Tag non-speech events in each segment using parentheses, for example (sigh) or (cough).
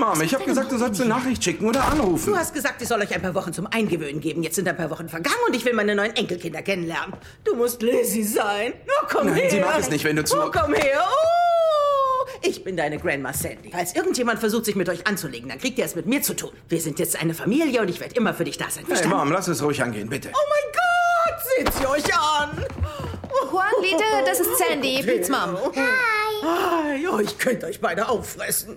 Mom, ich habe gesagt, du sollst eine Nachricht schicken oder anrufen. Du hast gesagt, ich soll euch ein paar Wochen zum Eingewöhnen geben. Jetzt sind ein paar Wochen vergangen und ich will meine neuen Enkelkinder kennenlernen. Du musst Lizzie sein. Oh, komm Nein, her. sie mag es nicht, wenn du zu- Oh, komm her. Oh, ich bin deine Grandma Sandy. Falls irgendjemand versucht, sich mit euch anzulegen, dann kriegt ihr es mit mir zu tun. Wir sind jetzt eine Familie und ich werde immer für dich da sein. Hey, Verstanden? Mom, lass es ruhig angehen, bitte. Oh mein Gott, seht sie euch an. Juanita, das ist Sandy, Pete's Mom. Hi, oh, ich könnte euch beide auffressen.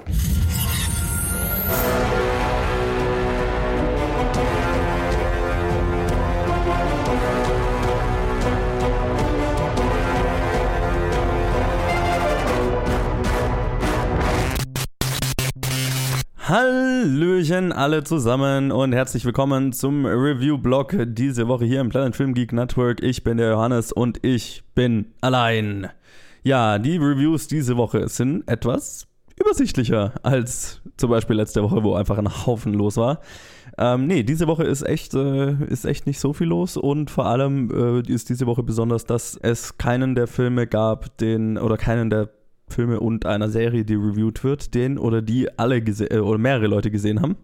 Hallöchen alle zusammen und herzlich willkommen zum Review-Blog diese Woche hier im Planet Film Geek Network. Ich bin der Johannes und ich bin allein. Ja, die Reviews diese Woche sind etwas übersichtlicher als zum Beispiel letzte Woche, wo einfach ein Haufen los war. Ähm, nee, diese Woche ist echt, äh, ist echt nicht so viel los und vor allem äh, ist diese Woche besonders, dass es keinen der Filme gab, den oder keinen der Filme und einer Serie, die reviewed wird, den oder die alle äh, oder mehrere Leute gesehen haben.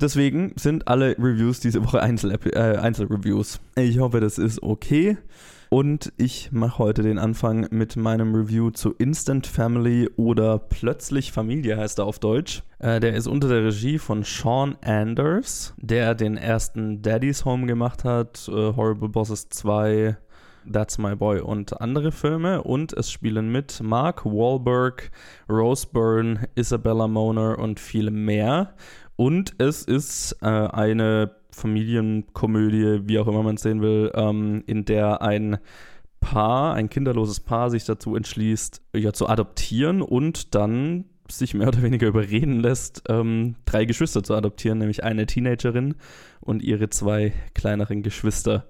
Deswegen sind alle Reviews diese Woche Einzel äh, Einzelreviews. Ich hoffe, das ist okay. Und ich mache heute den Anfang mit meinem Review zu Instant Family oder Plötzlich Familie heißt er auf Deutsch. Äh, der ist unter der Regie von Sean Anders, der den ersten Daddy's Home gemacht hat, äh, Horrible Bosses 2, That's My Boy und andere Filme. Und es spielen mit Mark Wahlberg, Rose Byrne, Isabella Moner und viele mehr. Und es ist äh, eine Familienkomödie, wie auch immer man es sehen will, ähm, in der ein Paar, ein kinderloses Paar sich dazu entschließt, ja, zu adoptieren und dann sich mehr oder weniger überreden lässt, ähm, drei Geschwister zu adoptieren, nämlich eine Teenagerin und ihre zwei kleineren Geschwister.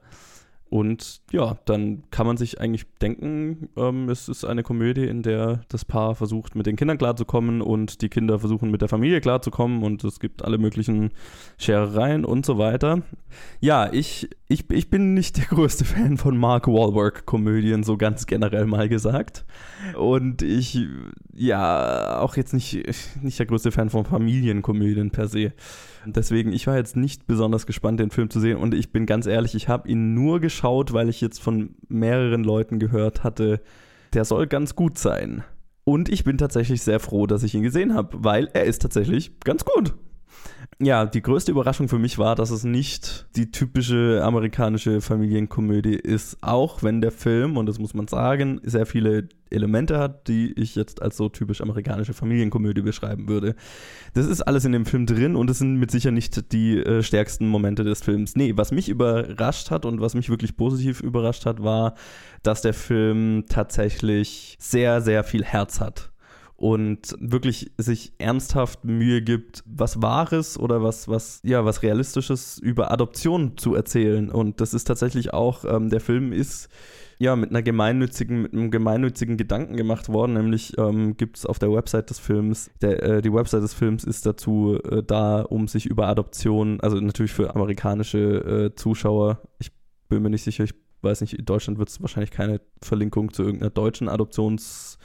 Und ja, dann kann man sich eigentlich denken, ähm, es ist eine Komödie, in der das Paar versucht, mit den Kindern klarzukommen und die Kinder versuchen, mit der Familie klarzukommen und es gibt alle möglichen Scherereien und so weiter. Ja, ich, ich, ich bin nicht der größte Fan von Mark Wahlberg-Komödien, so ganz generell mal gesagt. Und ich, ja, auch jetzt nicht, nicht der größte Fan von Familienkomödien per se. Deswegen, ich war jetzt nicht besonders gespannt, den Film zu sehen. Und ich bin ganz ehrlich, ich habe ihn nur geschaut, weil ich jetzt von mehreren Leuten gehört hatte, der soll ganz gut sein. Und ich bin tatsächlich sehr froh, dass ich ihn gesehen habe, weil er ist tatsächlich ganz gut. Ja, die größte Überraschung für mich war, dass es nicht die typische amerikanische Familienkomödie ist, auch wenn der Film, und das muss man sagen, sehr viele Elemente hat, die ich jetzt als so typisch amerikanische Familienkomödie beschreiben würde. Das ist alles in dem Film drin und es sind mit sicher nicht die äh, stärksten Momente des Films. Nee, was mich überrascht hat und was mich wirklich positiv überrascht hat, war, dass der Film tatsächlich sehr, sehr viel Herz hat und wirklich sich ernsthaft Mühe gibt, was Wahres oder was, was, ja, was Realistisches über Adoption zu erzählen. Und das ist tatsächlich auch, ähm, der Film ist ja mit einer gemeinnützigen, mit einem gemeinnützigen Gedanken gemacht worden, nämlich ähm, gibt es auf der Website des Films, der, äh, die Website des Films ist dazu äh, da, um sich über Adoption, also natürlich für amerikanische äh, Zuschauer, ich bin mir nicht sicher, ich weiß nicht, in Deutschland wird es wahrscheinlich keine Verlinkung zu irgendeiner deutschen Adoptions-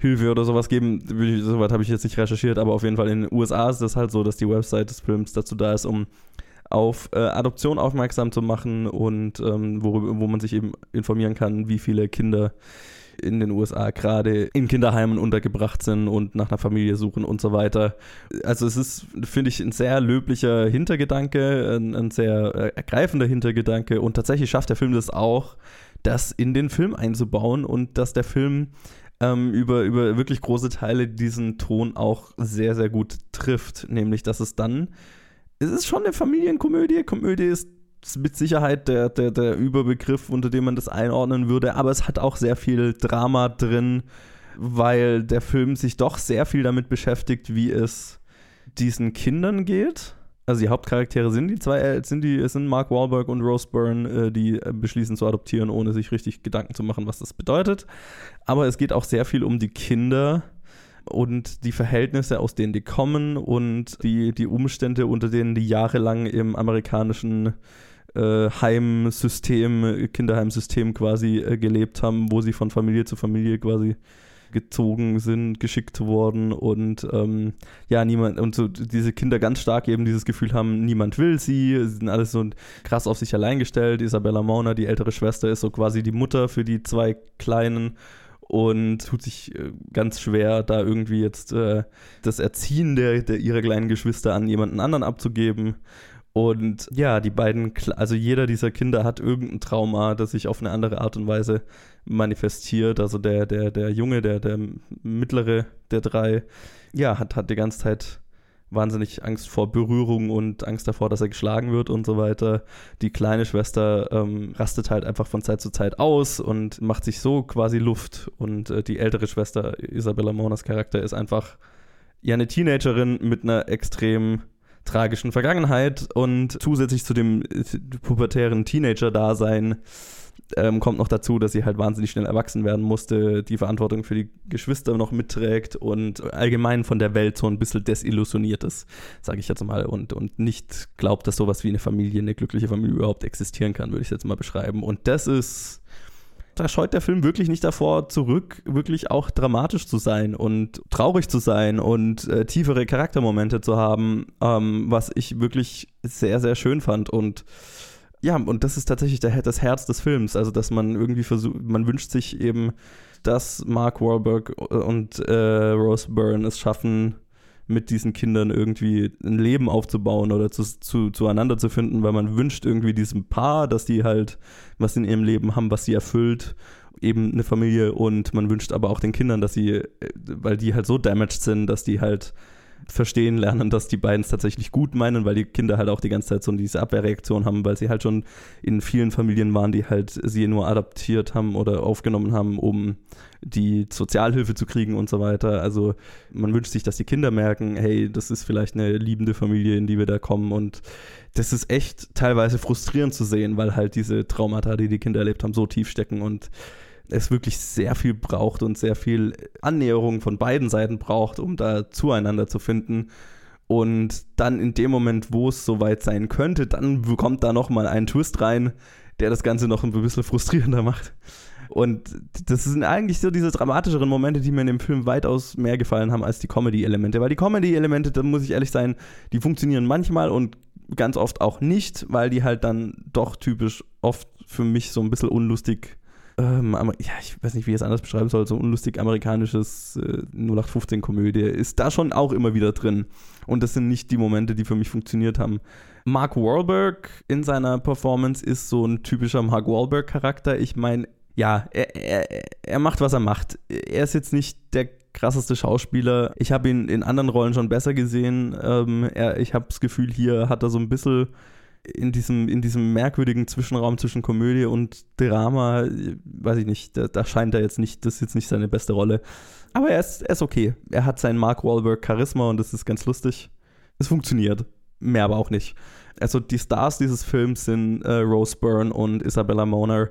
Hilfe oder sowas geben. Soweit habe ich jetzt nicht recherchiert, aber auf jeden Fall in den USA ist das halt so, dass die Website des Films dazu da ist, um auf äh, Adoption aufmerksam zu machen und ähm, worüber, wo man sich eben informieren kann, wie viele Kinder in den USA gerade in Kinderheimen untergebracht sind und nach einer Familie suchen und so weiter. Also es ist, finde ich, ein sehr löblicher Hintergedanke, ein, ein sehr äh, ergreifender Hintergedanke und tatsächlich schafft der Film das auch, das in den Film einzubauen und dass der Film ähm, über, über wirklich große Teile diesen Ton auch sehr, sehr gut trifft. Nämlich, dass es dann, es ist schon eine Familienkomödie. Komödie ist mit Sicherheit der, der, der Überbegriff, unter dem man das einordnen würde, aber es hat auch sehr viel Drama drin, weil der Film sich doch sehr viel damit beschäftigt, wie es diesen Kindern geht. Also die Hauptcharaktere sind die zwei, äh, sind die, sind Mark Wahlberg und Rose Byrne, äh, die äh, beschließen zu adoptieren, ohne sich richtig Gedanken zu machen, was das bedeutet. Aber es geht auch sehr viel um die Kinder und die Verhältnisse, aus denen die kommen und die, die Umstände, unter denen die jahrelang im amerikanischen äh, Heimsystem, Kinderheimsystem quasi äh, gelebt haben, wo sie von Familie zu Familie quasi gezogen sind, geschickt worden und ähm, ja, niemand, und so diese Kinder ganz stark eben dieses Gefühl haben, niemand will sie, sie sind alles so krass auf sich allein gestellt. Isabella Mauna, die ältere Schwester, ist so quasi die Mutter für die zwei Kleinen und tut sich äh, ganz schwer, da irgendwie jetzt äh, das Erziehen der, der ihrer kleinen Geschwister an jemanden anderen abzugeben. Und ja, die beiden, also jeder dieser Kinder hat irgendein Trauma, das sich auf eine andere Art und Weise manifestiert. Also der, der, der Junge, der, der mittlere der drei, ja, hat, hat die ganze Zeit wahnsinnig Angst vor Berührung und Angst davor, dass er geschlagen wird und so weiter. Die kleine Schwester ähm, rastet halt einfach von Zeit zu Zeit aus und macht sich so quasi Luft. Und äh, die ältere Schwester, Isabella Monas Charakter, ist einfach ja eine Teenagerin mit einer extrem tragischen Vergangenheit und zusätzlich zu dem äh, pubertären Teenager-Dasein ähm, kommt noch dazu, dass sie halt wahnsinnig schnell erwachsen werden musste, die Verantwortung für die Geschwister noch mitträgt und allgemein von der Welt so ein bisschen desillusioniert ist, sage ich jetzt mal, und, und nicht glaubt, dass sowas wie eine Familie, eine glückliche Familie überhaupt existieren kann, würde ich jetzt mal beschreiben. Und das ist da scheut der Film wirklich nicht davor zurück, wirklich auch dramatisch zu sein und traurig zu sein und äh, tiefere Charaktermomente zu haben, ähm, was ich wirklich sehr, sehr schön fand und ja, und das ist tatsächlich der, das Herz des Films. Also, dass man irgendwie versucht, man wünscht sich eben, dass Mark Wahlberg und äh, Rose Byrne es schaffen, mit diesen Kindern irgendwie ein Leben aufzubauen oder zu, zu, zueinander zu finden, weil man wünscht irgendwie diesem Paar, dass die halt was in ihrem Leben haben, was sie erfüllt, eben eine Familie und man wünscht aber auch den Kindern, dass sie, äh, weil die halt so damaged sind, dass die halt verstehen lernen, dass die beiden es tatsächlich gut meinen, weil die Kinder halt auch die ganze Zeit so diese Abwehrreaktion haben, weil sie halt schon in vielen Familien waren, die halt sie nur adaptiert haben oder aufgenommen haben, um die Sozialhilfe zu kriegen und so weiter. Also man wünscht sich, dass die Kinder merken, hey, das ist vielleicht eine liebende Familie, in die wir da kommen und das ist echt teilweise frustrierend zu sehen, weil halt diese Traumata, die die Kinder erlebt haben, so tief stecken und es wirklich sehr viel braucht und sehr viel Annäherung von beiden Seiten braucht, um da zueinander zu finden. Und dann in dem Moment, wo es soweit sein könnte, dann kommt da nochmal ein Twist rein, der das Ganze noch ein bisschen frustrierender macht. Und das sind eigentlich so diese dramatischeren Momente, die mir in dem Film weitaus mehr gefallen haben als die Comedy-Elemente. Weil die Comedy-Elemente, da muss ich ehrlich sein, die funktionieren manchmal und ganz oft auch nicht, weil die halt dann doch typisch oft für mich so ein bisschen unlustig ähm, ja, ich weiß nicht, wie ich es anders beschreiben soll, so unlustig amerikanisches äh, 0815-Komödie ist da schon auch immer wieder drin. Und das sind nicht die Momente, die für mich funktioniert haben. Mark Wahlberg in seiner Performance ist so ein typischer Mark Wahlberg-Charakter. Ich meine, ja, er, er, er macht, was er macht. Er ist jetzt nicht der krasseste Schauspieler. Ich habe ihn in anderen Rollen schon besser gesehen. Ähm, er, ich habe das Gefühl, hier hat er so ein bisschen in diesem, in diesem merkwürdigen Zwischenraum zwischen Komödie und Drama, weiß ich nicht, da, da, scheint er jetzt nicht, das ist jetzt nicht seine beste Rolle. Aber er ist, er ist okay. Er hat seinen Mark Wahlberg Charisma und das ist ganz lustig. Es funktioniert. Mehr aber auch nicht. Also die Stars dieses Films sind äh, Rose Byrne und Isabella Moner.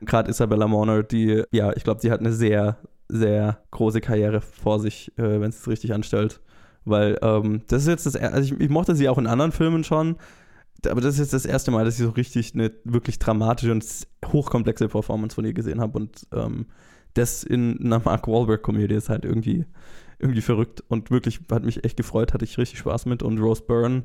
Gerade Isabella Moner, die, ja, ich glaube, die hat eine sehr, sehr große Karriere vor sich, äh, wenn es richtig anstellt. Weil ähm, das ist jetzt das, also ich, ich mochte sie auch in anderen Filmen schon, aber das ist jetzt das erste Mal, dass ich so richtig eine wirklich dramatische und hochkomplexe Performance von ihr gesehen habe. Und ähm, das in einer Mark Wahlberg-Komödie ist halt irgendwie, irgendwie verrückt und wirklich hat mich echt gefreut, hatte ich richtig Spaß mit. Und Rose Byrne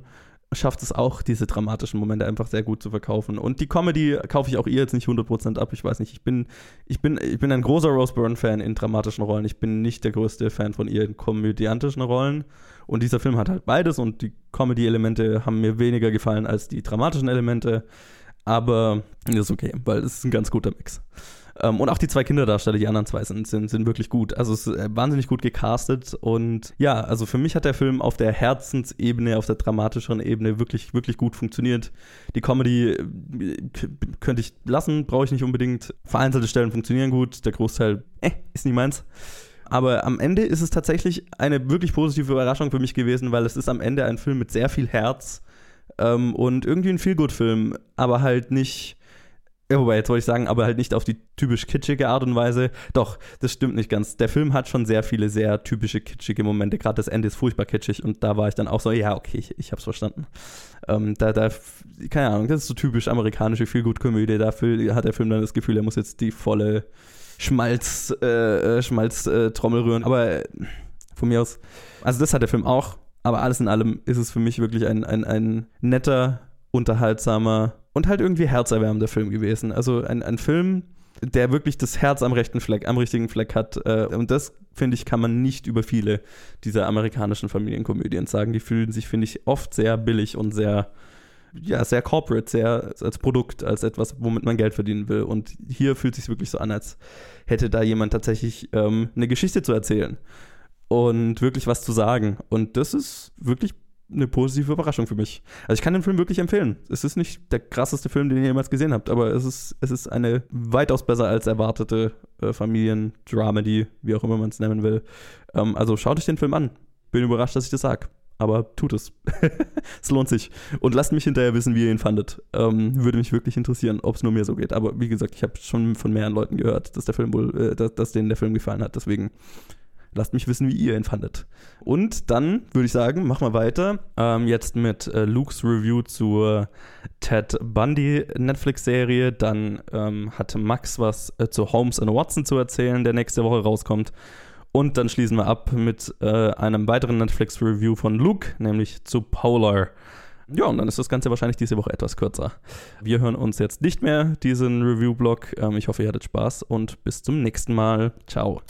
schafft es auch, diese dramatischen Momente einfach sehr gut zu verkaufen. Und die Comedy kaufe ich auch ihr jetzt nicht 100% ab. Ich weiß nicht, ich bin, ich bin, ich bin ein großer Rose Byrne-Fan in dramatischen Rollen. Ich bin nicht der größte Fan von ihr in komödiantischen Rollen. Und dieser Film hat halt beides und die Comedy-Elemente haben mir weniger gefallen als die dramatischen Elemente. Aber ist okay, weil es ist ein ganz guter Mix. Ähm, und auch die zwei Kinderdarsteller, die anderen zwei, sind, sind, sind wirklich gut. Also es ist äh, wahnsinnig gut gecastet. Und ja, also für mich hat der Film auf der Herzensebene, auf der dramatischeren Ebene wirklich, wirklich gut funktioniert. Die Comedy äh, könnte ich lassen, brauche ich nicht unbedingt. Vereinzelte Stellen funktionieren gut, der Großteil, äh, ist nicht meins. Aber am Ende ist es tatsächlich eine wirklich positive Überraschung für mich gewesen, weil es ist am Ende ein Film mit sehr viel Herz ähm, und irgendwie ein Feelgood-Film, aber halt nicht ja, wobei, jetzt wollte ich sagen, aber halt nicht auf die typisch kitschige Art und Weise. Doch, das stimmt nicht ganz. Der Film hat schon sehr viele sehr typische kitschige Momente. Gerade das Ende ist furchtbar kitschig und da war ich dann auch so, ja, okay, ich, ich hab's verstanden. Ähm, da, da, keine Ahnung, das ist so typisch amerikanische Feelgood-Komödie. Dafür hat der Film dann das Gefühl, er muss jetzt die volle Schmalz, äh, äh, Schmalz äh, rühren. Aber äh, von mir aus, also das hat der Film auch. Aber alles in allem ist es für mich wirklich ein, ein, ein netter, unterhaltsamer und halt irgendwie herzerwärmender Film gewesen. Also ein, ein Film, der wirklich das Herz am rechten Fleck, am richtigen Fleck hat. Äh, und das, finde ich, kann man nicht über viele dieser amerikanischen Familienkomödien sagen. Die fühlen sich, finde ich, oft sehr billig und sehr, ja, sehr corporate, sehr als Produkt, als etwas, womit man Geld verdienen will. Und hier fühlt es sich wirklich so an, als hätte da jemand tatsächlich ähm, eine Geschichte zu erzählen und wirklich was zu sagen. Und das ist wirklich eine positive Überraschung für mich. Also ich kann den Film wirklich empfehlen. Es ist nicht der krasseste Film, den ihr jemals gesehen habt, aber es ist, es ist eine weitaus besser als erwartete äh, Familiendramedy, wie auch immer man es nennen will. Ähm, also schaut euch den Film an. Bin überrascht, dass ich das sage. Aber tut es. (laughs) es lohnt sich. Und lasst mich hinterher wissen, wie ihr ihn fandet. Ähm, würde mich wirklich interessieren, ob es nur mir so geht. Aber wie gesagt, ich habe schon von mehreren Leuten gehört, dass der Film wohl, äh, dass, dass denen der Film gefallen hat. Deswegen Lasst mich wissen, wie ihr ihn fandet. Und dann würde ich sagen, machen wir weiter. Ähm, jetzt mit äh, Lukes Review zur Ted Bundy Netflix-Serie. Dann ähm, hat Max was äh, zu Holmes and Watson zu erzählen, der nächste Woche rauskommt. Und dann schließen wir ab mit äh, einem weiteren Netflix-Review von Luke, nämlich zu Polar. Ja, und dann ist das Ganze wahrscheinlich diese Woche etwas kürzer. Wir hören uns jetzt nicht mehr, diesen Review-Blog. Ähm, ich hoffe, ihr hattet Spaß und bis zum nächsten Mal. Ciao.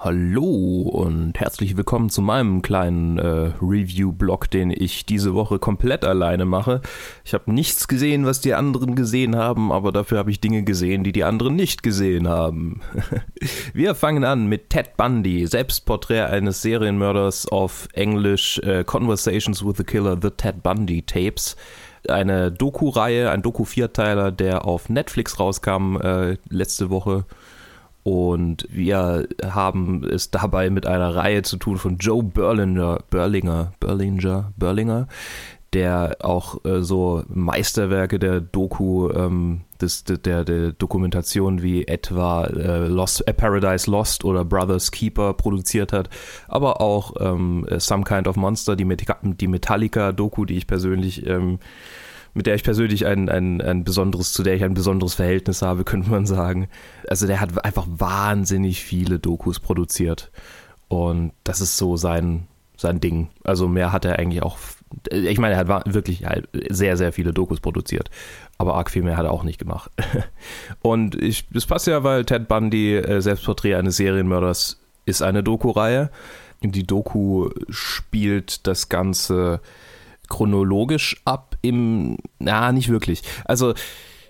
Hallo und herzlich willkommen zu meinem kleinen äh, Review-Blog, den ich diese Woche komplett alleine mache. Ich habe nichts gesehen, was die anderen gesehen haben, aber dafür habe ich Dinge gesehen, die die anderen nicht gesehen haben. (laughs) Wir fangen an mit Ted Bundy, Selbstporträt eines Serienmörders auf Englisch, äh, Conversations with the Killer, The Ted Bundy Tapes eine Doku-Reihe, ein Doku-Vierteiler, der auf Netflix rauskam äh, letzte Woche. Und wir haben es dabei mit einer Reihe zu tun von Joe Berlinger, Berlinger, Berlinger, Berlinger, der auch äh, so Meisterwerke der Doku, ähm, des, der, der Dokumentation wie etwa äh, Lost, äh, Paradise Lost oder Brothers Keeper produziert hat, aber auch ähm, Some Kind of Monster, die, Met die Metallica-Doku, die ich persönlich ähm, mit der ich persönlich ein, ein, ein besonderes, zu der ich ein besonderes Verhältnis habe, könnte man sagen. Also der hat einfach wahnsinnig viele Dokus produziert. Und das ist so sein, sein Ding. Also mehr hat er eigentlich auch. Ich meine, er hat wirklich sehr, sehr viele Dokus produziert. Aber arg viel mehr hat er auch nicht gemacht. (laughs) Und ich, das passt ja, weil Ted Bundy, äh, Selbstporträt eines Serienmörders, ist eine Doku-Reihe. Die Doku spielt das Ganze chronologisch ab im, na, nicht wirklich. Also,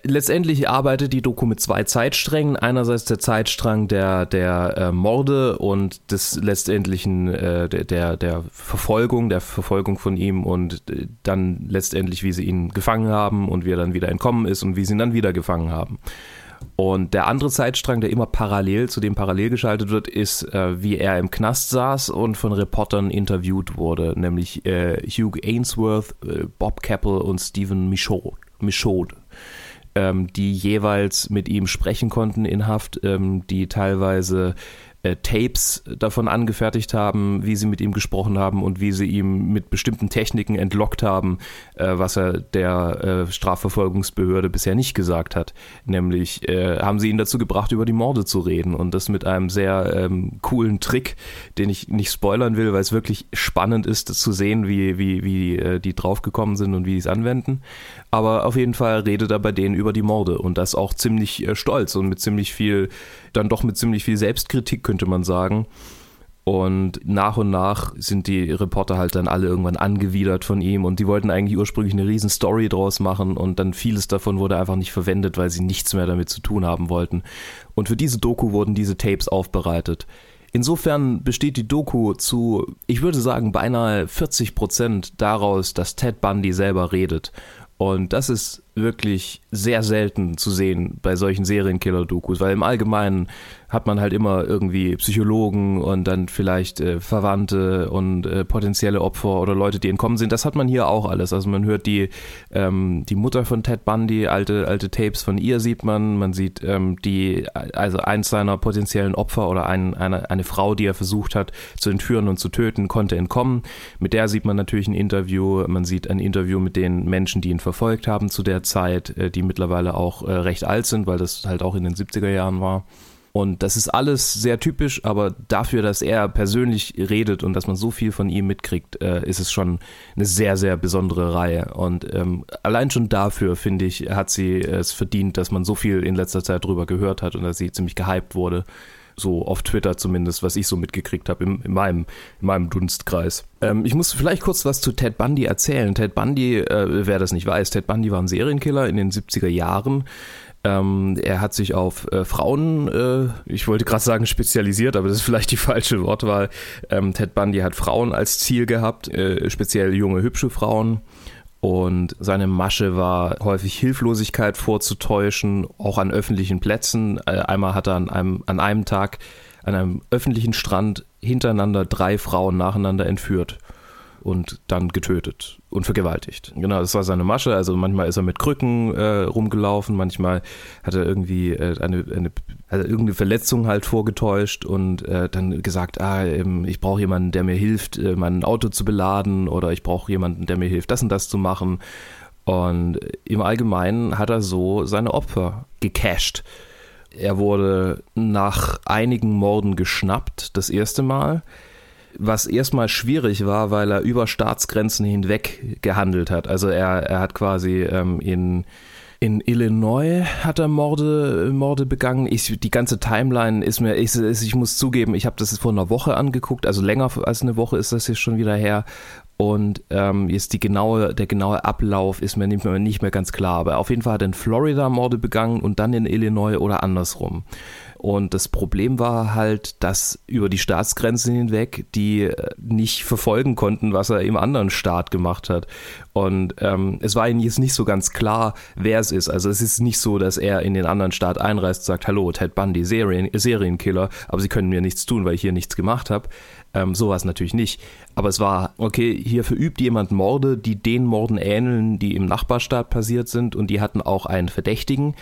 letztendlich arbeitet die Doku mit zwei Zeitsträngen. Einerseits der Zeitstrang der, der äh, Morde und des letztendlichen, äh, der, der, Verfolgung, der Verfolgung von ihm und äh, dann letztendlich, wie sie ihn gefangen haben und wie er dann wieder entkommen ist und wie sie ihn dann wieder gefangen haben. Und der andere Zeitstrang, der immer parallel zu dem parallel geschaltet wird, ist, äh, wie er im Knast saß und von Reportern interviewt wurde, nämlich äh, Hugh Ainsworth, äh, Bob Capel und Stephen Michaud, Michaud. Ähm, die jeweils mit ihm sprechen konnten in Haft, ähm, die teilweise äh, Tapes davon angefertigt haben, wie sie mit ihm gesprochen haben und wie sie ihm mit bestimmten Techniken entlockt haben, was er der äh, Strafverfolgungsbehörde bisher nicht gesagt hat. Nämlich äh, haben sie ihn dazu gebracht, über die Morde zu reden und das mit einem sehr ähm, coolen Trick, den ich nicht spoilern will, weil es wirklich spannend ist zu sehen, wie, wie, wie äh, die draufgekommen sind und wie sie es anwenden. Aber auf jeden Fall redet er bei denen über die Morde und das auch ziemlich äh, stolz und mit ziemlich viel, dann doch mit ziemlich viel Selbstkritik, könnte man sagen. Und nach und nach sind die Reporter halt dann alle irgendwann angewidert von ihm und die wollten eigentlich ursprünglich eine riesen Story draus machen und dann vieles davon wurde einfach nicht verwendet, weil sie nichts mehr damit zu tun haben wollten. Und für diese Doku wurden diese Tapes aufbereitet. Insofern besteht die Doku zu, ich würde sagen, beinahe 40 Prozent daraus, dass Ted Bundy selber redet. Und das ist wirklich sehr selten zu sehen bei solchen Serienkiller-Dokus, weil im Allgemeinen hat man halt immer irgendwie Psychologen und dann vielleicht äh, Verwandte und äh, potenzielle Opfer oder Leute, die entkommen sind. Das hat man hier auch alles. Also man hört die, ähm, die Mutter von Ted Bundy, alte, alte Tapes von ihr sieht man, man sieht ähm, die, also eins seiner potenziellen Opfer oder ein, eine, eine Frau, die er versucht hat zu entführen und zu töten, konnte entkommen. Mit der sieht man natürlich ein Interview, man sieht ein Interview mit den Menschen, die ihn verfolgt haben zu der Zeit, äh, die mittlerweile auch äh, recht alt sind, weil das halt auch in den 70er Jahren war. Und das ist alles sehr typisch, aber dafür, dass er persönlich redet und dass man so viel von ihm mitkriegt, äh, ist es schon eine sehr, sehr besondere Reihe. Und ähm, allein schon dafür, finde ich, hat sie es verdient, dass man so viel in letzter Zeit drüber gehört hat und dass sie ziemlich gehypt wurde. So auf Twitter zumindest, was ich so mitgekriegt habe in, in, meinem, in meinem Dunstkreis. Ähm, ich muss vielleicht kurz was zu Ted Bundy erzählen. Ted Bundy, äh, wer das nicht weiß, Ted Bundy war ein Serienkiller in den 70er Jahren. Ähm, er hat sich auf äh, Frauen, äh, ich wollte gerade sagen spezialisiert, aber das ist vielleicht die falsche Wortwahl. Ähm, Ted Bundy hat Frauen als Ziel gehabt, äh, speziell junge, hübsche Frauen. Und seine Masche war häufig Hilflosigkeit vorzutäuschen, auch an öffentlichen Plätzen. Äh, einmal hat er an einem, an einem Tag an einem öffentlichen Strand hintereinander drei Frauen nacheinander entführt und dann getötet und vergewaltigt. Genau, das war seine Masche. Also manchmal ist er mit Krücken äh, rumgelaufen, manchmal hat er irgendwie äh, eine, eine also irgendeine Verletzung halt vorgetäuscht und äh, dann gesagt, ah, ähm, ich brauche jemanden, der mir hilft, äh, mein Auto zu beladen oder ich brauche jemanden, der mir hilft, das und das zu machen. Und im Allgemeinen hat er so seine Opfer gecasht. Er wurde nach einigen Morden geschnappt, das erste Mal was erstmal schwierig war, weil er über Staatsgrenzen hinweg gehandelt hat. Also er, er hat quasi ähm, in in Illinois hat er Morde, Morde begangen. Ich, die ganze Timeline ist mir, ich, ich muss zugeben, ich habe das vor einer Woche angeguckt, also länger als eine Woche ist das jetzt schon wieder her. Und ähm, jetzt die genaue, der genaue Ablauf ist mir nicht mehr, nicht mehr ganz klar. Aber auf jeden Fall hat er in Florida Morde begangen und dann in Illinois oder andersrum. Und das Problem war halt, dass über die Staatsgrenzen hinweg die äh, nicht verfolgen konnten, was er im anderen Staat gemacht hat. Und ähm, es war ihnen jetzt nicht so ganz klar, wer es ist. Also es ist nicht so, dass er in den anderen Staat einreist und sagt, hallo, Ted Bundy, Serien, Serienkiller, aber sie können mir nichts tun, weil ich hier nichts gemacht habe. Ähm, so war es natürlich nicht. Aber es war, okay, hier verübt jemand Morde, die den Morden ähneln, die im Nachbarstaat passiert sind und die hatten auch einen Verdächtigen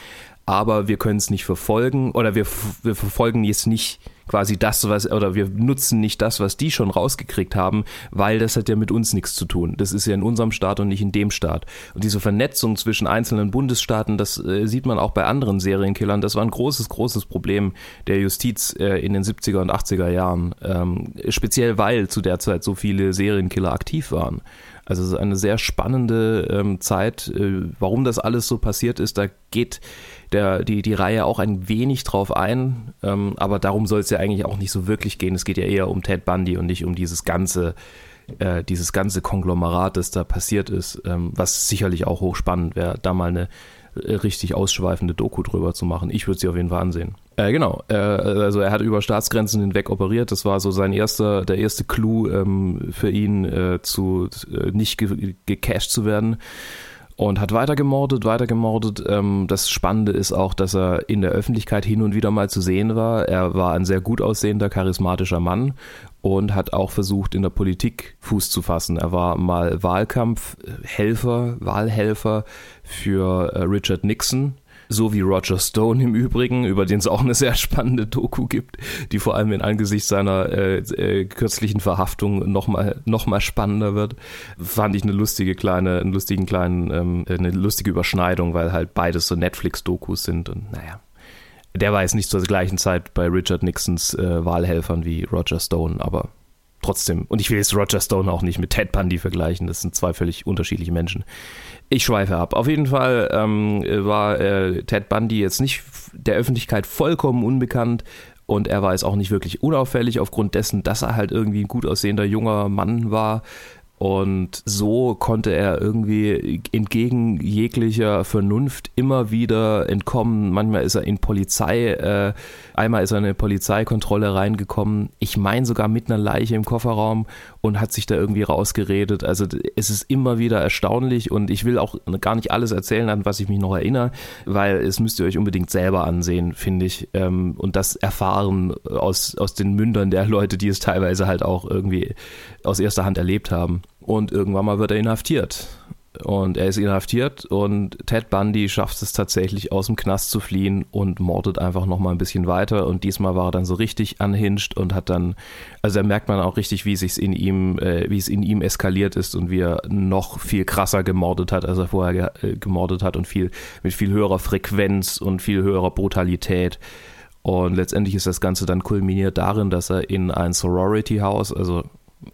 aber wir können es nicht verfolgen oder wir, wir verfolgen jetzt nicht quasi das, was, oder wir nutzen nicht das, was die schon rausgekriegt haben, weil das hat ja mit uns nichts zu tun. Das ist ja in unserem Staat und nicht in dem Staat. Und diese Vernetzung zwischen einzelnen Bundesstaaten, das äh, sieht man auch bei anderen Serienkillern. Das war ein großes, großes Problem der Justiz äh, in den 70er und 80er Jahren. Ähm, speziell weil zu der Zeit so viele Serienkiller aktiv waren. Also es ist eine sehr spannende ähm, Zeit. Äh, warum das alles so passiert ist, da geht der, die, die Reihe auch ein wenig drauf ein. Ähm, aber darum soll es ja eigentlich auch nicht so wirklich gehen. Es geht ja eher um Ted Bundy und nicht um dieses ganze, äh, dieses ganze Konglomerat, das da passiert ist, ähm, was sicherlich auch hochspannend wäre, da mal eine äh, richtig ausschweifende Doku drüber zu machen. Ich würde sie auf jeden Fall ansehen. Äh, genau, äh, also er hat über Staatsgrenzen hinweg operiert. Das war so sein erster, der erste Clou ähm, für ihn, äh, zu äh, nicht ge gecasht zu werden. Und hat weiter gemordet, weiter gemordet. Ähm, das Spannende ist auch, dass er in der Öffentlichkeit hin und wieder mal zu sehen war. Er war ein sehr gut aussehender, charismatischer Mann und hat auch versucht, in der Politik Fuß zu fassen. Er war mal Wahlkampfhelfer, Wahlhelfer für äh, Richard Nixon so wie Roger Stone im Übrigen, über den es auch eine sehr spannende Doku gibt, die vor allem in Angesicht seiner äh, äh, kürzlichen Verhaftung nochmal noch mal spannender wird. Fand ich eine lustige kleine, einen lustigen kleinen, ähm, eine lustige Überschneidung, weil halt beides so Netflix-Dokus sind und naja. Der war jetzt nicht zur gleichen Zeit bei Richard Nixons äh, Wahlhelfern wie Roger Stone, aber trotzdem. Und ich will jetzt Roger Stone auch nicht mit Ted Bundy vergleichen, das sind zwei völlig unterschiedliche Menschen. Ich schweife ab. Auf jeden Fall ähm, war äh, Ted Bundy jetzt nicht der Öffentlichkeit vollkommen unbekannt und er war jetzt auch nicht wirklich unauffällig aufgrund dessen, dass er halt irgendwie ein gut aussehender junger Mann war, und so konnte er irgendwie entgegen jeglicher Vernunft immer wieder entkommen. Manchmal ist er in Polizei, äh, einmal ist er in eine Polizeikontrolle reingekommen. Ich meine sogar mit einer Leiche im Kofferraum und hat sich da irgendwie rausgeredet. Also es ist immer wieder erstaunlich und ich will auch gar nicht alles erzählen, an was ich mich noch erinnere, weil es müsst ihr euch unbedingt selber ansehen, finde ich. Ähm, und das erfahren aus, aus den Mündern der Leute, die es teilweise halt auch irgendwie aus erster Hand erlebt haben. Und irgendwann mal wird er inhaftiert. und er ist inhaftiert und Ted Bundy schafft es tatsächlich aus dem Knast zu fliehen und mordet einfach noch mal ein bisschen weiter und diesmal war er dann so richtig anhinscht und hat dann, also da merkt man auch richtig, wie sich's in ihm, äh, wie es in ihm eskaliert ist und wie er noch viel krasser gemordet hat, als er vorher ge äh, gemordet hat und viel mit viel höherer Frequenz und viel höherer Brutalität. Und letztendlich ist das Ganze dann kulminiert darin, dass er in ein Sorority-Haus, also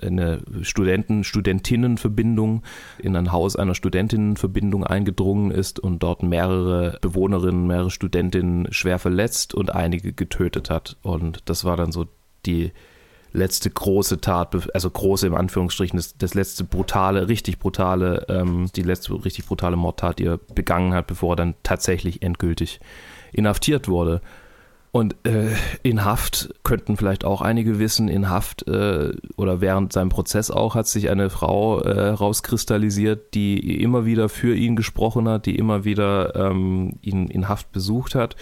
eine Studenten, Studentinnenverbindung in ein Haus einer Studentinnenverbindung eingedrungen ist und dort mehrere Bewohnerinnen, mehrere Studentinnen schwer verletzt und einige getötet hat. Und das war dann so die letzte große Tat, also große im Anführungsstrichen, das, das letzte brutale, richtig brutale, ähm, die letzte richtig brutale Mordtat, die er begangen hat, bevor er dann tatsächlich endgültig inhaftiert wurde. Und äh, in Haft könnten vielleicht auch einige wissen, in Haft äh, oder während seinem Prozess auch hat sich eine Frau äh, rauskristallisiert, die immer wieder für ihn gesprochen hat, die immer wieder ähm, ihn in Haft besucht hat.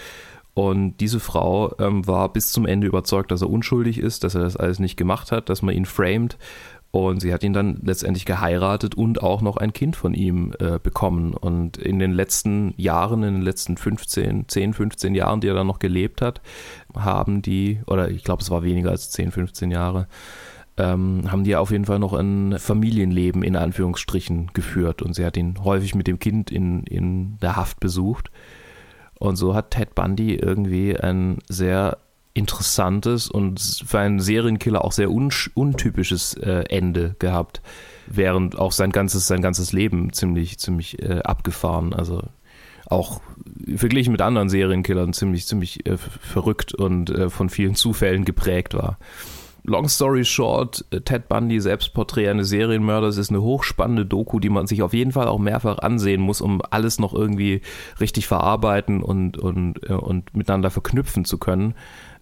Und diese Frau ähm, war bis zum Ende überzeugt, dass er unschuldig ist, dass er das alles nicht gemacht hat, dass man ihn framed und sie hat ihn dann letztendlich geheiratet und auch noch ein Kind von ihm äh, bekommen. Und in den letzten Jahren, in den letzten 15, 10, 15 Jahren, die er dann noch gelebt hat, haben die, oder ich glaube, es war weniger als 10, 15 Jahre, ähm, haben die auf jeden Fall noch ein Familienleben in Anführungsstrichen geführt. Und sie hat ihn häufig mit dem Kind in, in der Haft besucht. Und so hat Ted Bundy irgendwie ein sehr interessantes und für einen Serienkiller auch sehr un untypisches äh, Ende gehabt, während auch sein ganzes, sein ganzes Leben ziemlich, ziemlich äh, abgefahren, also auch verglichen mit anderen Serienkillern ziemlich, ziemlich äh, verrückt und äh, von vielen Zufällen geprägt war. Long story short, äh, Ted Bundy, Selbstporträt eines Serienmörders, ist eine hochspannende Doku, die man sich auf jeden Fall auch mehrfach ansehen muss, um alles noch irgendwie richtig verarbeiten und, und, äh, und miteinander verknüpfen zu können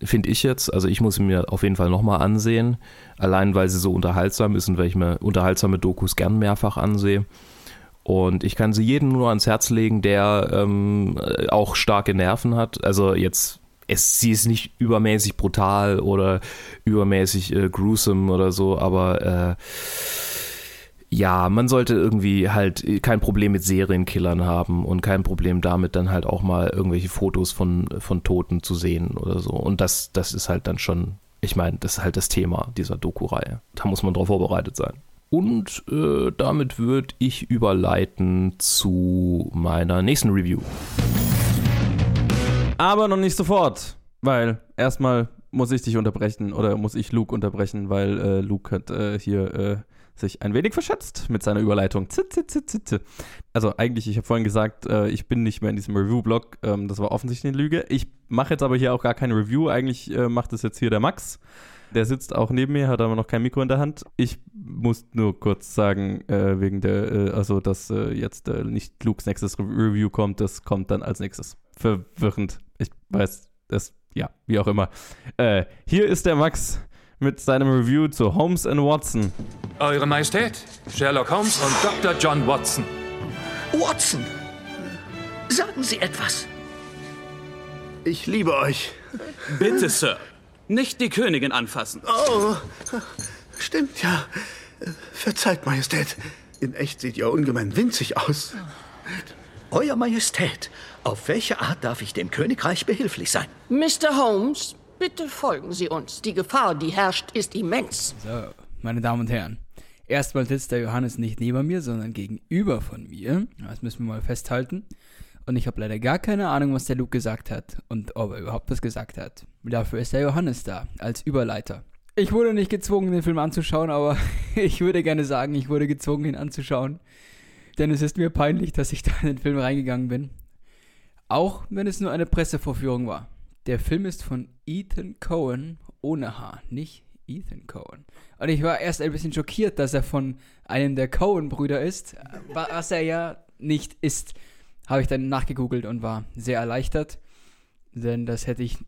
finde ich jetzt. Also ich muss mir auf jeden Fall nochmal ansehen, allein weil sie so unterhaltsam ist und weil ich mir unterhaltsame Dokus gern mehrfach ansehe. Und ich kann sie jedem nur ans Herz legen, der ähm, auch starke Nerven hat. Also jetzt, es, sie ist nicht übermäßig brutal oder übermäßig äh, gruesome oder so, aber äh, ja, man sollte irgendwie halt kein Problem mit Serienkillern haben und kein Problem damit, dann halt auch mal irgendwelche Fotos von, von Toten zu sehen oder so. Und das, das ist halt dann schon, ich meine, das ist halt das Thema dieser Doku-Reihe. Da muss man drauf vorbereitet sein. Und äh, damit würde ich überleiten zu meiner nächsten Review. Aber noch nicht sofort, weil erstmal muss ich dich unterbrechen oder muss ich Luke unterbrechen, weil äh, Luke hat äh, hier äh, sich ein wenig verschätzt mit seiner Überleitung. Also eigentlich, ich habe vorhin gesagt, äh, ich bin nicht mehr in diesem Review-Blog. Ähm, das war offensichtlich eine Lüge. Ich mache jetzt aber hier auch gar keine Review. Eigentlich äh, macht das jetzt hier der Max. Der sitzt auch neben mir, hat aber noch kein Mikro in der Hand. Ich muss nur kurz sagen, äh, wegen der, äh, also dass äh, jetzt äh, nicht Lukes nächstes Review kommt, das kommt dann als nächstes. Verwirrend. Ich weiß, das, ja, wie auch immer. Hier ist der Max mit seinem Review zu Holmes and Watson. Eure Majestät, Sherlock Holmes und Dr. John Watson. Watson, sagen Sie etwas. Ich liebe euch. Bitte, Sir. Nicht die Königin anfassen. Oh, stimmt ja. Verzeiht, Majestät. In echt sieht ihr ungemein winzig aus. Euer Majestät, auf welche Art darf ich dem Königreich behilflich sein? Mr. Holmes, bitte folgen Sie uns. Die Gefahr, die herrscht, ist immens. So, meine Damen und Herren. Erstmal sitzt der Johannes nicht neben mir, sondern gegenüber von mir. Das müssen wir mal festhalten. Und ich habe leider gar keine Ahnung, was der Luke gesagt hat und ob er überhaupt was gesagt hat. Dafür ist der Johannes da, als Überleiter. Ich wurde nicht gezwungen, den Film anzuschauen, aber (laughs) ich würde gerne sagen, ich wurde gezwungen, ihn anzuschauen. Denn es ist mir peinlich, dass ich da in den Film reingegangen bin. Auch wenn es nur eine Pressevorführung war. Der Film ist von Ethan Cohen ohne H, nicht Ethan Cohen. Und ich war erst ein bisschen schockiert, dass er von einem der Cohen-Brüder ist, was er ja nicht ist. Habe ich dann nachgegoogelt und war sehr erleichtert, denn das hätte ich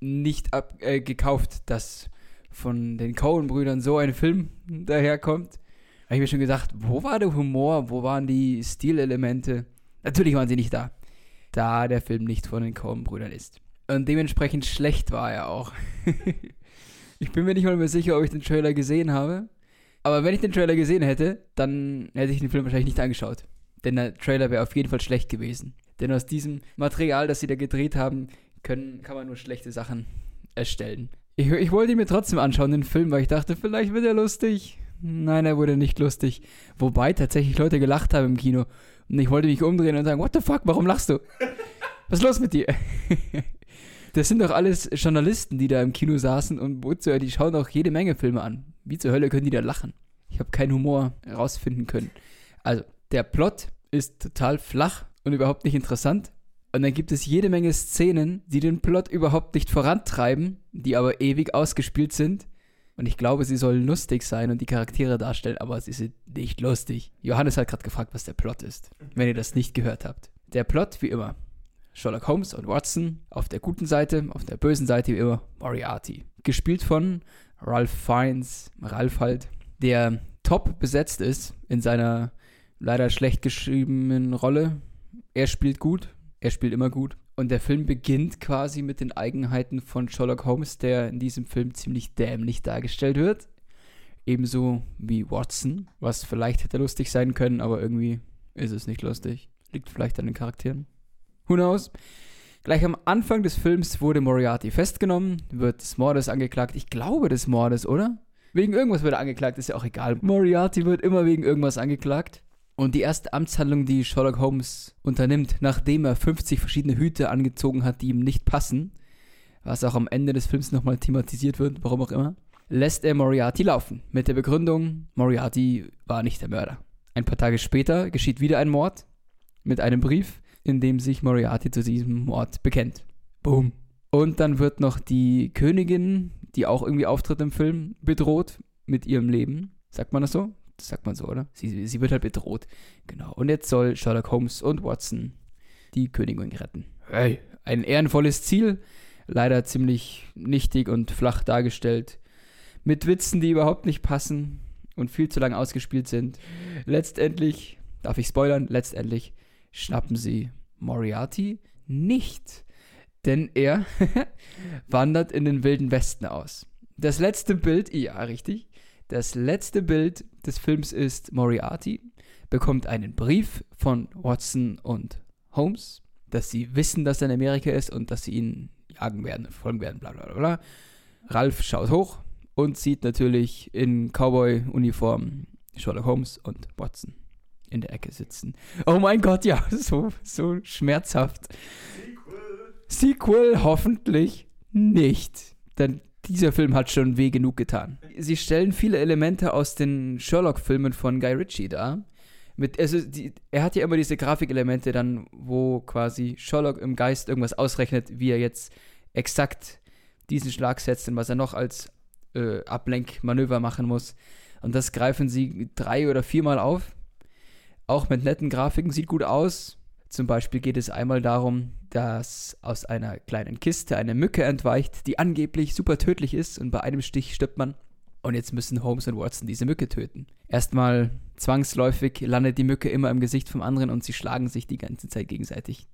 nicht ab, äh, gekauft, dass von den Cohen-Brüdern so ein Film (laughs) daherkommt. Habe ich mir schon gedacht, wo war der Humor, wo waren die Stilelemente? Natürlich waren sie nicht da, da der Film nicht von den Coen-Brüdern ist. Und dementsprechend schlecht war er auch. (laughs) ich bin mir nicht mal mehr sicher, ob ich den Trailer gesehen habe. Aber wenn ich den Trailer gesehen hätte, dann hätte ich den Film wahrscheinlich nicht angeschaut. Denn der Trailer wäre auf jeden Fall schlecht gewesen. Denn aus diesem Material, das sie da gedreht haben, können, kann man nur schlechte Sachen erstellen. Ich, ich wollte ihn mir trotzdem anschauen, den Film, weil ich dachte, vielleicht wird er lustig. Nein, er wurde nicht lustig. Wobei tatsächlich Leute gelacht haben im Kino. Und ich wollte mich umdrehen und sagen, what the fuck, warum lachst du? Was ist los mit dir? (laughs) Das sind doch alles Journalisten, die da im Kino saßen und wozu, die schauen auch jede Menge Filme an. Wie zur Hölle können die da lachen? Ich habe keinen Humor herausfinden können. Also, der Plot ist total flach und überhaupt nicht interessant. Und dann gibt es jede Menge Szenen, die den Plot überhaupt nicht vorantreiben, die aber ewig ausgespielt sind. Und ich glaube, sie sollen lustig sein und die Charaktere darstellen, aber sie sind nicht lustig. Johannes hat gerade gefragt, was der Plot ist, wenn ihr das nicht gehört habt. Der Plot, wie immer, Sherlock Holmes und Watson auf der guten Seite, auf der bösen Seite wie immer Moriarty. Gespielt von Ralph Fiennes, Ralph halt, der top besetzt ist in seiner leider schlecht geschriebenen Rolle. Er spielt gut, er spielt immer gut. Und der Film beginnt quasi mit den Eigenheiten von Sherlock Holmes, der in diesem Film ziemlich dämlich dargestellt wird. Ebenso wie Watson, was vielleicht hätte lustig sein können, aber irgendwie ist es nicht lustig. Liegt vielleicht an den Charakteren. Who knows? Gleich am Anfang des Films wurde Moriarty festgenommen, wird des Mordes angeklagt. Ich glaube des Mordes, oder? Wegen irgendwas wird er angeklagt, ist ja auch egal. Moriarty wird immer wegen irgendwas angeklagt. Und die erste Amtshandlung, die Sherlock Holmes unternimmt, nachdem er 50 verschiedene Hüte angezogen hat, die ihm nicht passen, was auch am Ende des Films nochmal thematisiert wird, warum auch immer, lässt er Moriarty laufen. Mit der Begründung, Moriarty war nicht der Mörder. Ein paar Tage später geschieht wieder ein Mord mit einem Brief, in dem sich Moriarty zu diesem Mord bekennt. Boom. Und dann wird noch die Königin, die auch irgendwie auftritt im Film, bedroht mit ihrem Leben. Sagt man das so? Das sagt man so, oder? Sie, sie wird halt bedroht. Genau. Und jetzt soll Sherlock Holmes und Watson die Königin retten. Hey, ein ehrenvolles Ziel. Leider ziemlich nichtig und flach dargestellt. Mit Witzen, die überhaupt nicht passen und viel zu lang ausgespielt sind. Letztendlich, darf ich spoilern, letztendlich schnappen sie Moriarty nicht. Denn er (laughs) wandert in den wilden Westen aus. Das letzte Bild, ja, richtig. Das letzte Bild des Films ist Moriarty bekommt einen Brief von Watson und Holmes, dass sie wissen, dass er in Amerika ist und dass sie ihn jagen werden, folgen werden, bla bla bla. Ralph schaut hoch und sieht natürlich in Cowboy-Uniform Sherlock Holmes und Watson in der Ecke sitzen. Oh mein Gott, ja, (laughs) so, so schmerzhaft. Sequel. Sequel hoffentlich nicht. Denn dieser Film hat schon weh genug getan. Sie stellen viele Elemente aus den Sherlock-Filmen von Guy Ritchie dar. Mit, also die, er hat ja immer diese Grafikelemente dann, wo quasi Sherlock im Geist irgendwas ausrechnet, wie er jetzt exakt diesen Schlag setzt und was er noch als äh, Ablenkmanöver machen muss. Und das greifen sie drei oder viermal auf. Auch mit netten Grafiken, sieht gut aus. Zum Beispiel geht es einmal darum, dass aus einer kleinen Kiste eine Mücke entweicht, die angeblich super tödlich ist und bei einem Stich stirbt man. Und jetzt müssen Holmes und Watson diese Mücke töten. Erstmal zwangsläufig landet die Mücke immer im Gesicht vom anderen und sie schlagen sich die ganze Zeit gegenseitig.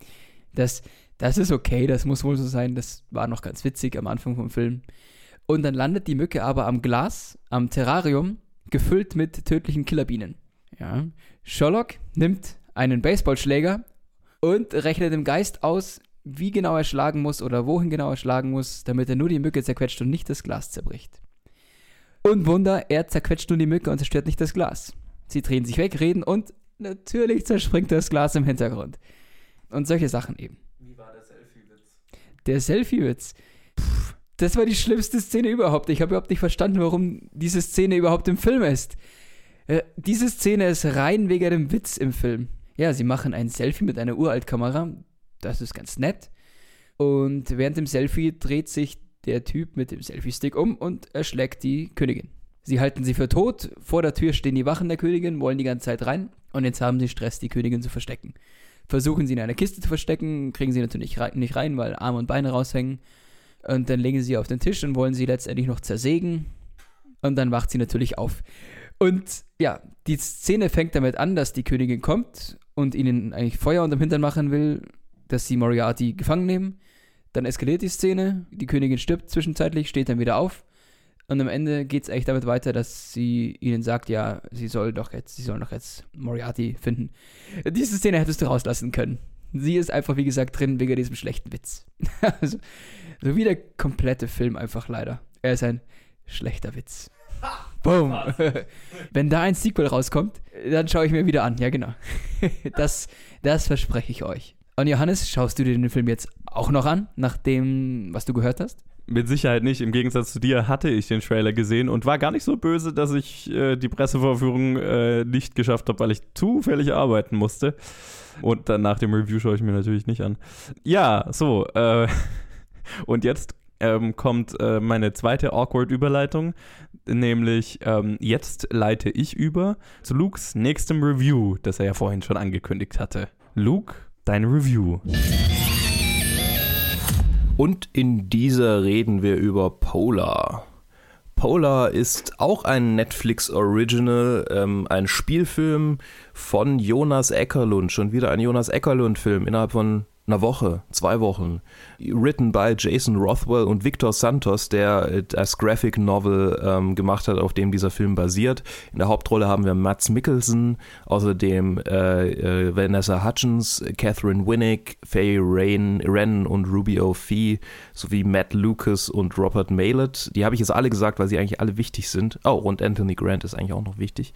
Das, das ist okay, das muss wohl so sein. Das war noch ganz witzig am Anfang vom Film. Und dann landet die Mücke aber am Glas, am Terrarium, gefüllt mit tödlichen Killerbienen. Ja. Sherlock nimmt einen Baseballschläger und rechnet im Geist aus, wie genau er schlagen muss oder wohin genau er schlagen muss, damit er nur die Mücke zerquetscht und nicht das Glas zerbricht. Und Wunder, er zerquetscht nur die Mücke und zerstört nicht das Glas. Sie drehen sich weg, reden und natürlich zerspringt das Glas im Hintergrund. Und solche Sachen eben. Wie war der Selfie-Witz? Der Selfie-Witz. Das war die schlimmste Szene überhaupt. Ich habe überhaupt nicht verstanden, warum diese Szene überhaupt im Film ist. Äh, diese Szene ist rein wegen dem Witz im Film. Ja, sie machen ein Selfie mit einer Uraltkamera. Das ist ganz nett. Und während dem Selfie dreht sich der Typ mit dem Selfie-Stick um und erschlägt die Königin. Sie halten sie für tot. Vor der Tür stehen die Wachen der Königin, wollen die ganze Zeit rein. Und jetzt haben sie Stress, die Königin zu verstecken. Versuchen sie in einer Kiste zu verstecken, kriegen sie natürlich nicht rein, weil Arme und Beine raushängen. Und dann legen sie sie auf den Tisch und wollen sie letztendlich noch zersägen. Und dann wacht sie natürlich auf. Und ja, die Szene fängt damit an, dass die Königin kommt und ihnen eigentlich Feuer unterm Hintern machen will, dass sie Moriarty gefangen nehmen. Dann eskaliert die Szene, die Königin stirbt zwischenzeitlich, steht dann wieder auf Und am Ende geht es eigentlich damit weiter, dass sie ihnen sagt, ja, sie soll doch jetzt, sie sollen doch jetzt Moriarty finden. Diese Szene hättest du rauslassen können. Sie ist einfach, wie gesagt, drin wegen diesem schlechten Witz. (laughs) also, so wie der komplette Film einfach leider. Er ist ein schlechter Witz. Boom. (laughs) Wenn da ein Sequel rauskommt, dann schaue ich mir wieder an. Ja, genau. (laughs) das, das verspreche ich euch. Und Johannes, schaust du dir den Film jetzt auch noch an, nach dem, was du gehört hast? Mit Sicherheit nicht. Im Gegensatz zu dir hatte ich den Trailer gesehen und war gar nicht so böse, dass ich äh, die Pressevorführung äh, nicht geschafft habe, weil ich zufällig arbeiten musste. Und dann nach dem Review schaue ich mir natürlich nicht an. Ja, so. Äh, (laughs) und jetzt ähm, kommt äh, meine zweite Awkward-Überleitung, nämlich ähm, jetzt leite ich über zu Lukes nächstem Review, das er ja vorhin schon angekündigt hatte. Luke, dein Review. Und in dieser reden wir über Polar. Polar ist auch ein Netflix Original, ähm, ein Spielfilm von Jonas Eckerlund. Schon wieder ein Jonas Eckerlund-Film innerhalb von einer Woche, zwei Wochen. Written by Jason Rothwell und Victor Santos, der das Graphic Novel ähm, gemacht hat, auf dem dieser Film basiert. In der Hauptrolle haben wir Mats Mikkelsen, außerdem äh, äh, Vanessa Hutchins, Catherine Winnick, Faye Rain, Wren und Rubio Fee sowie Matt Lucas und Robert Mallet. Die habe ich jetzt alle gesagt, weil sie eigentlich alle wichtig sind. Oh, und Anthony Grant ist eigentlich auch noch wichtig.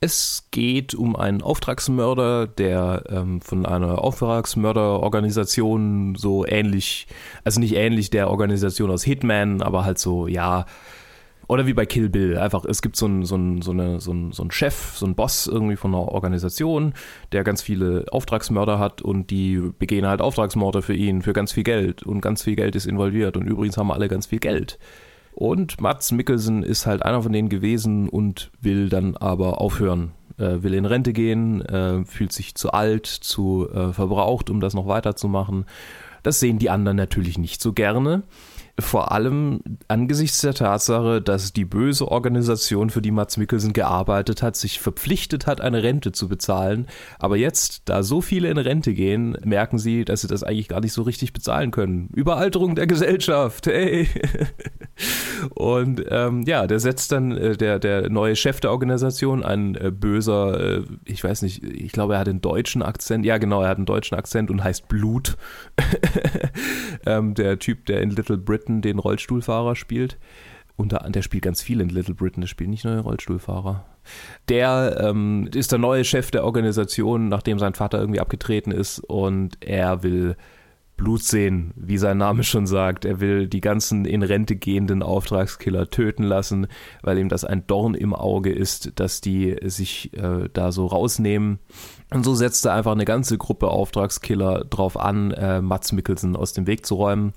Es geht um einen Auftragsmörder, der ähm, von einer Auftragsmörderorganisation so ähnlich, also nicht ähnlich der Organisation aus Hitman, aber halt so, ja, oder wie bei Kill Bill, einfach, es gibt so einen so so eine, so ein, so ein Chef, so einen Boss irgendwie von einer Organisation, der ganz viele Auftragsmörder hat und die begehen halt Auftragsmorde für ihn, für ganz viel Geld. Und ganz viel Geld ist involviert. Und übrigens haben alle ganz viel Geld. Und Mats Mikkelsen ist halt einer von denen gewesen und will dann aber aufhören. Äh, will in Rente gehen, äh, fühlt sich zu alt, zu äh, verbraucht, um das noch weiterzumachen. Das sehen die anderen natürlich nicht so gerne. Vor allem angesichts der Tatsache, dass die böse Organisation, für die Mats Mikkelsen gearbeitet hat, sich verpflichtet hat, eine Rente zu bezahlen. Aber jetzt, da so viele in Rente gehen, merken sie, dass sie das eigentlich gar nicht so richtig bezahlen können. Überalterung der Gesellschaft, hey! (laughs) Und ähm, ja, der setzt dann, äh, der, der neue Chef der Organisation, ein äh, böser, äh, ich weiß nicht, ich glaube, er hat einen deutschen Akzent. Ja, genau, er hat einen deutschen Akzent und heißt Blut. (laughs) ähm, der Typ, der in Little Britain den Rollstuhlfahrer spielt. Unter, der spielt ganz viel in Little Britain, der spielt nicht nur den Rollstuhlfahrer. Der ähm, ist der neue Chef der Organisation, nachdem sein Vater irgendwie abgetreten ist und er will Blut sehen, wie sein Name schon sagt. Er will die ganzen in Rente gehenden Auftragskiller töten lassen, weil ihm das ein Dorn im Auge ist, dass die sich äh, da so rausnehmen. Und so setzt er einfach eine ganze Gruppe Auftragskiller drauf an, äh, Mats Mikkelsen aus dem Weg zu räumen.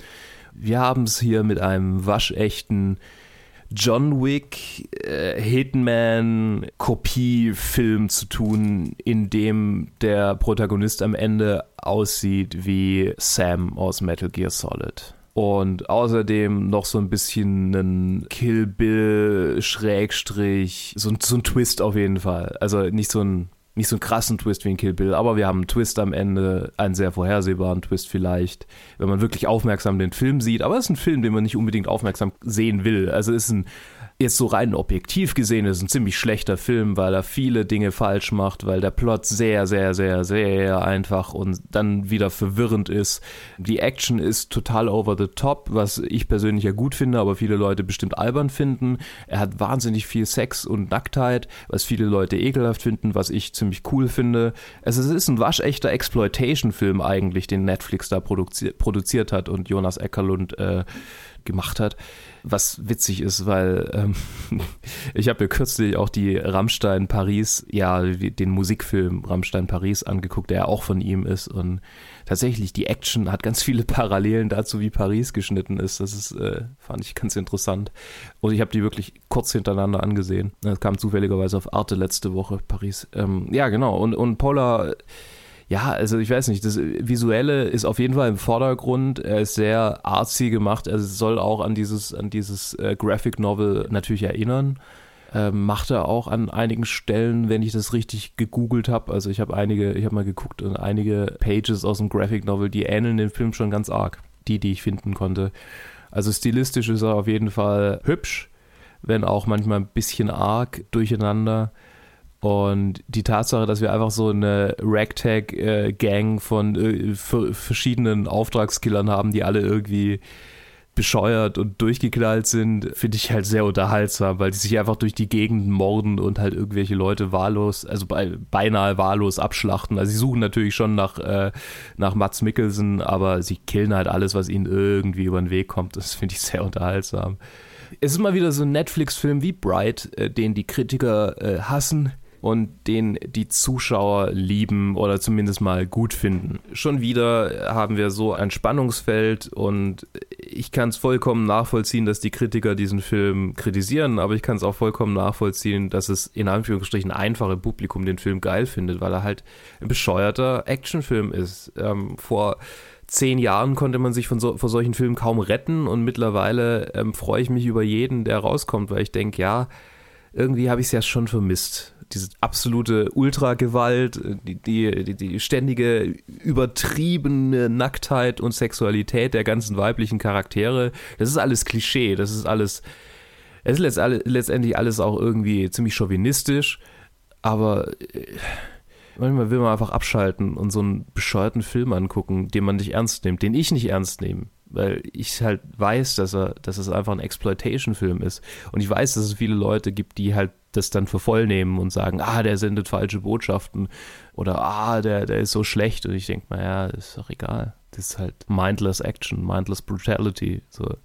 Wir haben es hier mit einem waschechten John Wick äh, Hitman Kopiefilm zu tun, in dem der Protagonist am Ende aussieht wie Sam aus Metal Gear Solid. Und außerdem noch so ein bisschen einen Kill Bill Schrägstrich, so, so ein Twist auf jeden Fall. Also nicht so ein nicht so einen krassen Twist wie in Kill Bill, aber wir haben einen Twist am Ende, einen sehr vorhersehbaren Twist vielleicht, wenn man wirklich aufmerksam den Film sieht. Aber es ist ein Film, den man nicht unbedingt aufmerksam sehen will. Also es ist ein jetzt so rein objektiv gesehen ist ein ziemlich schlechter Film, weil er viele Dinge falsch macht, weil der Plot sehr, sehr, sehr, sehr einfach und dann wieder verwirrend ist. Die Action ist total over the top, was ich persönlich ja gut finde, aber viele Leute bestimmt albern finden. Er hat wahnsinnig viel Sex und Nacktheit, was viele Leute ekelhaft finden, was ich ziemlich cool finde. Also es ist ein waschechter Exploitation-Film eigentlich, den Netflix da produzi produziert hat und Jonas Eckerlund äh, gemacht hat was witzig ist, weil ähm, (laughs) ich habe mir kürzlich auch die Rammstein Paris, ja, den Musikfilm Rammstein Paris angeguckt, der ja auch von ihm ist und tatsächlich die Action hat ganz viele Parallelen dazu, wie Paris geschnitten ist. Das ist, äh, fand ich ganz interessant. Und ich habe die wirklich kurz hintereinander angesehen. Das kam zufälligerweise auf Arte letzte Woche, Paris. Ähm, ja, genau. Und, und Paula ja, also ich weiß nicht, das Visuelle ist auf jeden Fall im Vordergrund. Er ist sehr artsy gemacht. Es soll auch an dieses, an dieses äh, Graphic Novel natürlich erinnern. Ähm, macht er auch an einigen Stellen, wenn ich das richtig gegoogelt habe. Also ich habe einige, ich habe mal geguckt und einige Pages aus dem Graphic Novel, die ähneln dem Film schon ganz arg. Die, die ich finden konnte. Also stilistisch ist er auf jeden Fall hübsch wenn auch manchmal ein bisschen arg durcheinander. Und die Tatsache, dass wir einfach so eine Ragtag-Gang von äh, verschiedenen Auftragskillern haben, die alle irgendwie bescheuert und durchgeknallt sind, finde ich halt sehr unterhaltsam, weil die sich einfach durch die Gegend morden und halt irgendwelche Leute wahllos, also beinahe wahllos abschlachten. Also sie suchen natürlich schon nach, äh, nach Mats Mikkelsen, aber sie killen halt alles, was ihnen irgendwie über den Weg kommt. Das finde ich sehr unterhaltsam. Es ist mal wieder so ein Netflix-Film wie Bright, äh, den die Kritiker äh, hassen und den die Zuschauer lieben oder zumindest mal gut finden. Schon wieder haben wir so ein Spannungsfeld und ich kann es vollkommen nachvollziehen, dass die Kritiker diesen Film kritisieren, aber ich kann es auch vollkommen nachvollziehen, dass es in Anführungsstrichen einfache Publikum den Film geil findet, weil er halt ein bescheuerter Actionfilm ist. Ähm, vor zehn Jahren konnte man sich von so, vor solchen Filmen kaum retten und mittlerweile ähm, freue ich mich über jeden, der rauskommt, weil ich denke, ja, irgendwie habe ich es ja schon vermisst. Diese absolute Ultragewalt, die, die, die ständige übertriebene Nacktheit und Sexualität der ganzen weiblichen Charaktere, das ist alles Klischee, das ist alles, es ist letztendlich alles auch irgendwie ziemlich chauvinistisch, aber äh, manchmal will man einfach abschalten und so einen bescheuerten Film angucken, den man nicht ernst nimmt, den ich nicht ernst nehme weil ich halt weiß, dass er, dass es einfach ein Exploitation-Film ist. Und ich weiß, dass es viele Leute gibt, die halt das dann für voll nehmen und sagen, ah, der sendet falsche Botschaften oder ah, der, der ist so schlecht. Und ich denke, naja, ist doch egal. Das ist halt mindless Action, mindless Brutality. So,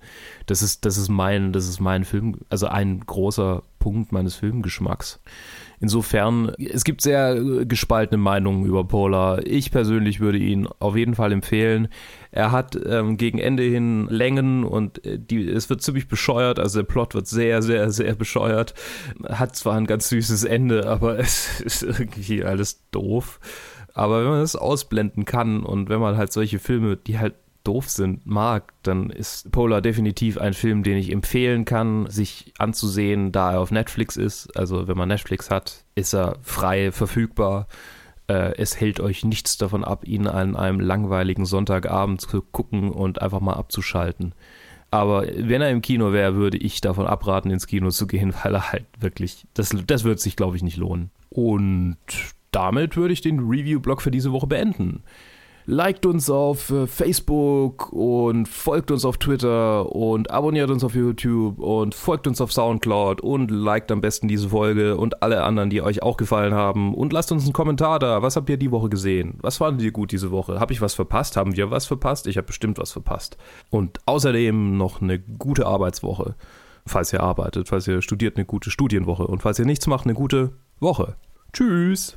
das ist, das ist mein, das ist mein Film, also ein großer Punkt meines Filmgeschmacks. Insofern, es gibt sehr gespaltene Meinungen über Polar. Ich persönlich würde ihn auf jeden Fall empfehlen. Er hat ähm, gegen Ende hin Längen und äh, die, es wird ziemlich bescheuert, also der Plot wird sehr, sehr, sehr bescheuert. Hat zwar ein ganz süßes Ende, aber (laughs) es ist irgendwie alles doof. Aber wenn man das ausblenden kann und wenn man halt solche Filme, die halt doof sind, mag, dann ist Polar definitiv ein Film, den ich empfehlen kann, sich anzusehen, da er auf Netflix ist. Also wenn man Netflix hat, ist er frei verfügbar. Äh, es hält euch nichts davon ab, ihn an einem langweiligen Sonntagabend zu gucken und einfach mal abzuschalten. Aber wenn er im Kino wäre, würde ich davon abraten, ins Kino zu gehen, (laughs) weil er halt wirklich, das, das wird sich, glaube ich, nicht lohnen. Und damit würde ich den Review-Blog für diese Woche beenden liked uns auf äh, Facebook und folgt uns auf Twitter und abonniert uns auf YouTube und folgt uns auf Soundcloud und liked am besten diese Folge und alle anderen, die euch auch gefallen haben. Und lasst uns einen Kommentar da. Was habt ihr die Woche gesehen? Was fandet ihr gut diese Woche? Habe ich was verpasst? Haben wir was verpasst? Ich habe bestimmt was verpasst. Und außerdem noch eine gute Arbeitswoche. Falls ihr arbeitet, falls ihr studiert, eine gute Studienwoche. Und falls ihr nichts macht, eine gute Woche. Tschüss.